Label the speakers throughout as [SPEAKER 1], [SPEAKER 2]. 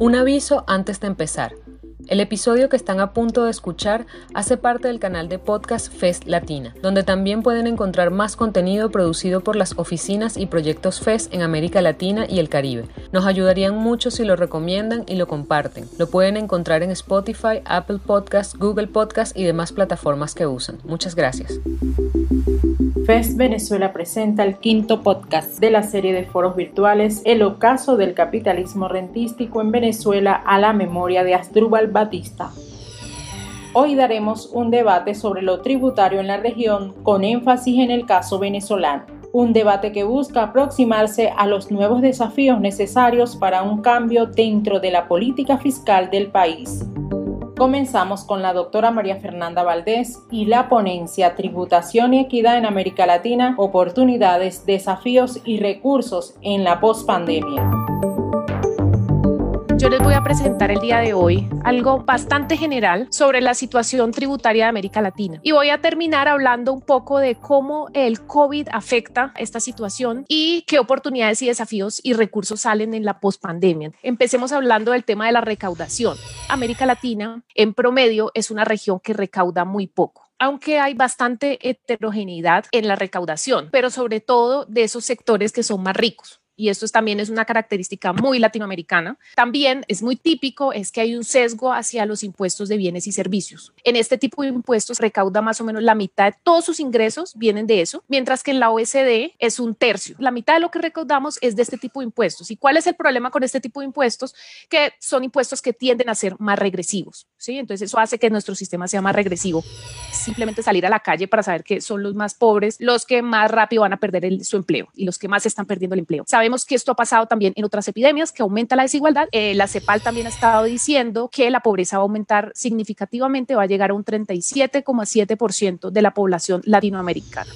[SPEAKER 1] Un aviso antes de empezar. El episodio que están a punto de escuchar hace parte del canal de podcast FES Latina, donde también pueden encontrar más contenido producido por las oficinas y proyectos FES en América Latina y el Caribe. Nos ayudarían mucho si lo recomiendan y lo comparten. Lo pueden encontrar en Spotify, Apple Podcasts, Google Podcasts y demás plataformas que usan. Muchas gracias.
[SPEAKER 2] FES Venezuela presenta el quinto podcast de la serie de foros virtuales El ocaso del capitalismo rentístico en Venezuela a la memoria de Asdrúbal Batista. Hoy daremos un debate sobre lo tributario en la región con énfasis en el caso venezolano. Un debate que busca aproximarse a los nuevos desafíos necesarios para un cambio dentro de la política fiscal del país. Comenzamos con la doctora María Fernanda Valdés y la ponencia Tributación y Equidad en América Latina, oportunidades, desafíos y recursos en la pospandemia.
[SPEAKER 3] Yo les voy a presentar el día de hoy algo bastante general sobre la situación tributaria de América Latina. Y voy a terminar hablando un poco de cómo el COVID afecta esta situación y qué oportunidades y desafíos y recursos salen en la pospandemia. Empecemos hablando del tema de la recaudación. América Latina, en promedio, es una región que recauda muy poco aunque hay bastante heterogeneidad en la recaudación, pero sobre todo de esos sectores que son más ricos y esto también es una característica muy latinoamericana, también es muy típico, es que hay un sesgo hacia los impuestos de bienes y servicios. En este tipo de impuestos recauda más o menos la mitad de todos sus ingresos vienen de eso, mientras que en la OSD es un tercio. La mitad de lo que recaudamos es de este tipo de impuestos. ¿Y cuál es el problema con este tipo de impuestos? Que son impuestos que tienden a ser más regresivos, ¿sí? Entonces eso hace que nuestro sistema sea más regresivo. Simplemente salir a la calle para saber que son los más pobres los que más rápido van a perder su empleo y los que más están perdiendo el empleo. Sabemos que esto ha pasado también en otras epidemias, que aumenta la desigualdad. Eh, la CEPAL también ha estado diciendo que la pobreza va a aumentar significativamente, va a llegar a un 37,7% de la población latinoamericana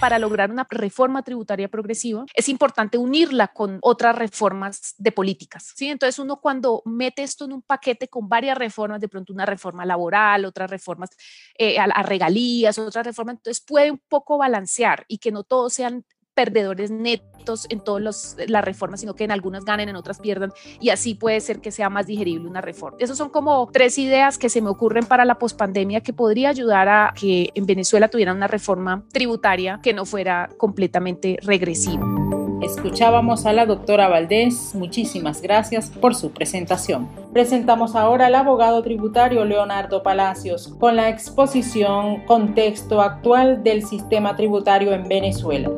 [SPEAKER 3] para lograr una reforma tributaria progresiva, es importante unirla con otras reformas de políticas. ¿sí? Entonces, uno cuando mete esto en un paquete con varias reformas, de pronto una reforma laboral, otras reformas eh, a, a, regalías, otras reformas, entonces puede un poco balancear y que no todos sean perdedores netos en todas las reformas, sino que en algunas ganen, en otras pierdan, y así puede ser que sea más digerible una reforma. Esas son como tres ideas que se me ocurren para la pospandemia que podría ayudar a que en Venezuela tuvieran una reforma tributaria que no fuera completamente regresiva.
[SPEAKER 2] Escuchábamos a la doctora Valdés, muchísimas gracias por su presentación. Presentamos ahora al abogado tributario Leonardo Palacios con la exposición Contexto actual del sistema tributario en Venezuela.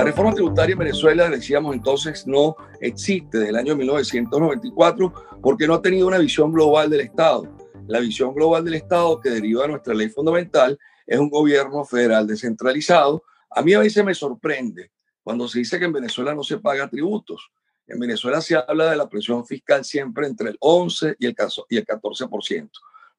[SPEAKER 4] La reforma tributaria en Venezuela, decíamos entonces, no existe desde el año 1994 porque no ha tenido una visión global del Estado. La visión global del Estado que deriva de nuestra ley fundamental es un gobierno federal descentralizado. A mí a veces me sorprende cuando se dice que en Venezuela no se paga tributos. En Venezuela se habla de la presión fiscal siempre entre el 11 y el 14%.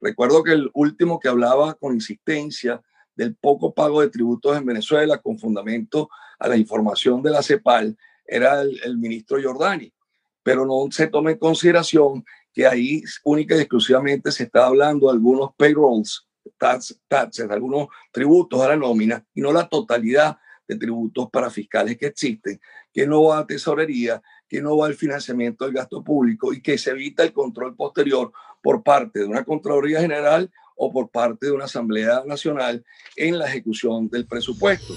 [SPEAKER 4] Recuerdo que el último que hablaba con insistencia del poco pago de tributos en Venezuela con fundamento a la información de la CEPAL era el, ministro Giordani, pero no se toma en consideración que ahí única y exclusivamente se está hablando de algunos payrolls, tax, taxes, algunos tributos a la nómina y no la totalidad de tributos para fiscales que existen, que no va a tesorería, que no va al financiamiento del gasto público y que se evita el control posterior por parte de una Contraloría General o por parte de una Asamblea Nacional en la ejecución del presupuesto.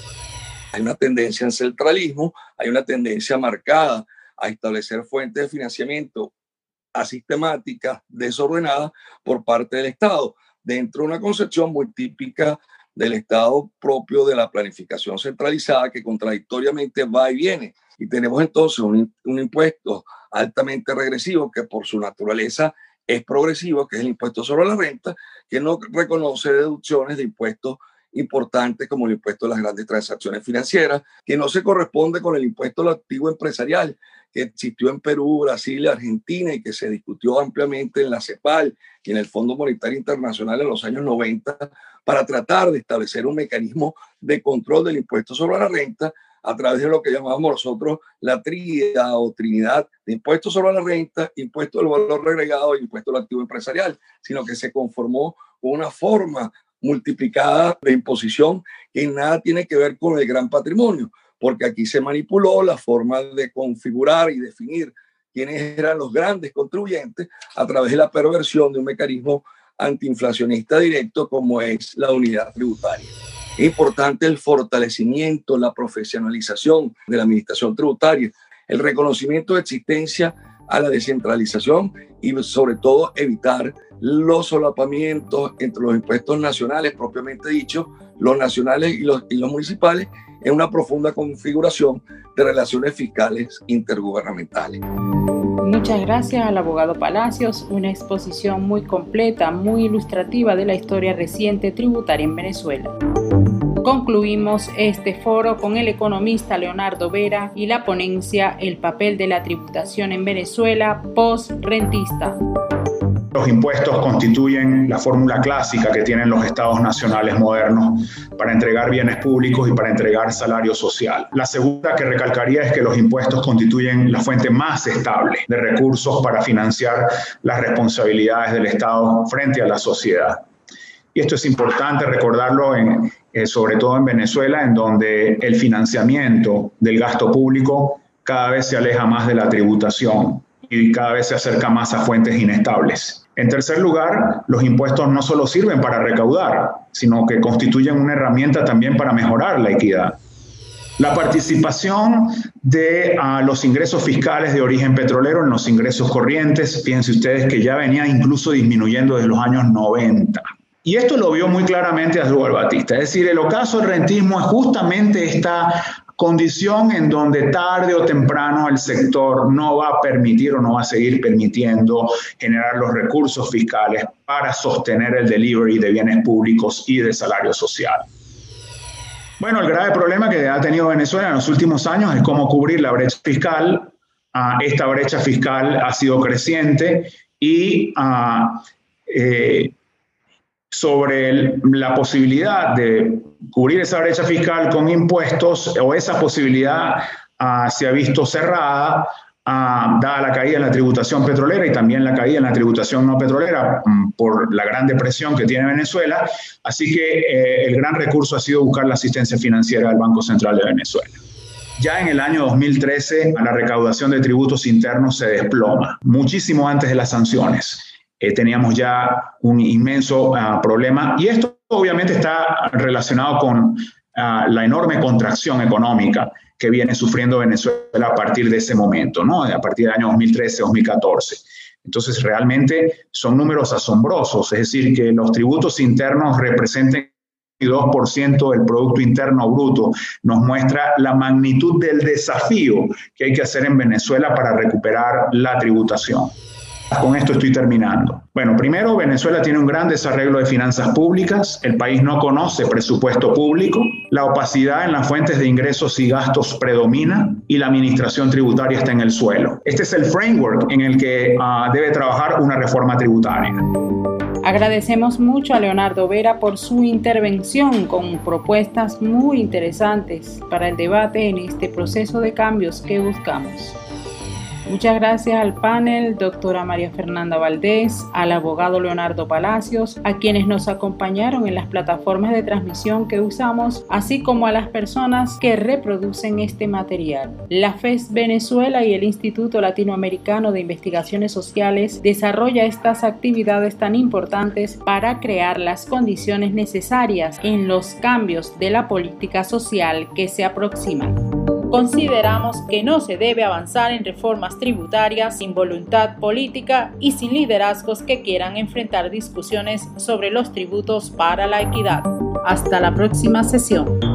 [SPEAKER 4] Hay una tendencia en centralismo, hay una tendencia marcada a establecer fuentes de financiamiento asistemáticas, desordenadas por parte del Estado, dentro de una concepción muy típica del Estado propio de la planificación centralizada que contradictoriamente va y viene. Y tenemos entonces un, un impuesto altamente regresivo que por su naturaleza es progresivo, que es el impuesto sobre la renta, que no reconoce deducciones de impuestos importantes como el impuesto a las grandes transacciones financieras, que no se corresponde con el impuesto al activo empresarial que existió en Perú, Brasil Argentina y que se discutió ampliamente en la CEPAL y en el Fondo Monetario Internacional en los años 90 para tratar de establecer un mecanismo de control del impuesto sobre la renta a través de lo que llamamos nosotros la tríada o trinidad de impuestos sobre la renta, impuesto al valor agregado y impuesto al activo empresarial, sino que se conformó con una forma multiplicada de imposición que nada tiene que ver con el gran patrimonio, porque aquí se manipuló la forma de configurar y definir quienes eran los grandes contribuyentes a través de la perversión de un mecanismo antiinflacionista directo como es la unidad tributaria. Es importante el fortalecimiento, la profesionalización de la administración tributaria, el reconocimiento de existencia a la descentralización y sobre todo evitar los solapamientos entre los impuestos nacionales propiamente dicho, los nacionales y los, y los municipales en una profunda configuración de relaciones fiscales intergubernamentales.
[SPEAKER 2] Muchas gracias al abogado Palacios, una exposición muy completa, muy ilustrativa de la historia reciente tributaria en Venezuela. Concluimos este foro con el economista Leonardo Vera y la ponencia El papel de la tributación en Venezuela post-rentista.
[SPEAKER 5] Los impuestos constituyen la fórmula clásica que tienen los estados nacionales modernos para entregar bienes públicos y para entregar salario social. La segunda que recalcaría es que los impuestos constituyen la fuente más estable de recursos para financiar las responsabilidades del Estado frente a la sociedad. Y esto es importante recordarlo eh, sobre todo en Venezuela, en donde el financiamiento del gasto público cada vez se aleja más de la tributación y cada vez se acerca más a fuentes inestables. En tercer lugar, los impuestos no solo sirven para recaudar, sino que constituyen una herramienta también para mejorar la equidad. La participación de ah, los ingresos fiscales de origen petrolero en los ingresos corrientes, fíjense ustedes que ya venía incluso disminuyendo desde los años 90. Y esto lo vio muy claramente Asdrúbal Batista. Es decir, el ocaso del rentismo es justamente esta condición en donde tarde o temprano el sector no va a permitir o no va a seguir permitiendo generar los recursos fiscales para sostener el delivery de bienes públicos y de salario social. Bueno, el grave problema que ha tenido Venezuela en los últimos años es cómo cubrir la brecha fiscal. Ah, esta brecha fiscal ha sido creciente y uh, sobre la posibilidad de cubrir esa brecha fiscal con impuestos o esa posibilidad ah, se ha visto cerrada ah, dada la caída en la tributación petrolera y también la caída en la tributación no petrolera mm, por la gran depresión que tiene Venezuela. Así que eh, el gran recurso ha sido buscar la asistencia financiera del Banco Central de Venezuela. Ya en el año 2013 la recaudación de tributos internos se desploma, muchísimo antes de las sanciones. Eh, teníamos ya un inmenso ah, problema y esto obviamente está relacionado con ah, la enorme contracción económica que viene sufriendo Venezuela a partir de ese momento, ¿no? a partir del año 2013-2014. Entonces, realmente son números asombrosos, es decir, que los tributos internos representen 2% del Producto Interno Bruto, nos muestra la magnitud del desafío que hay que hacer en Venezuela para recuperar la tributación. Con esto estoy terminando. Bueno, primero, Venezuela tiene un gran desarreglo de finanzas públicas, el país no conoce presupuesto público, la opacidad en las fuentes de ingresos y gastos predomina y la administración tributaria está en el suelo. Este es el framework en el que uh, debe trabajar una reforma tributaria.
[SPEAKER 2] Agradecemos mucho a Leonardo Vera por su intervención con propuestas muy interesantes para el debate en este proceso de cambios que buscamos. Muchas gracias al panel, doctora María Fernanda Valdés, al abogado Leonardo Palacios, a quienes nos acompañaron en las plataformas de transmisión que usamos, así como a las personas que reproducen este material. La FES Venezuela y el Instituto Latinoamericano de Investigaciones Sociales desarrolla estas actividades tan importantes para crear las condiciones necesarias en los cambios de la política social que se aproximan. Consideramos que no se debe avanzar en reformas tributarias sin voluntad política y sin liderazgos que quieran enfrentar discusiones sobre los tributos para la equidad. Hasta la próxima sesión.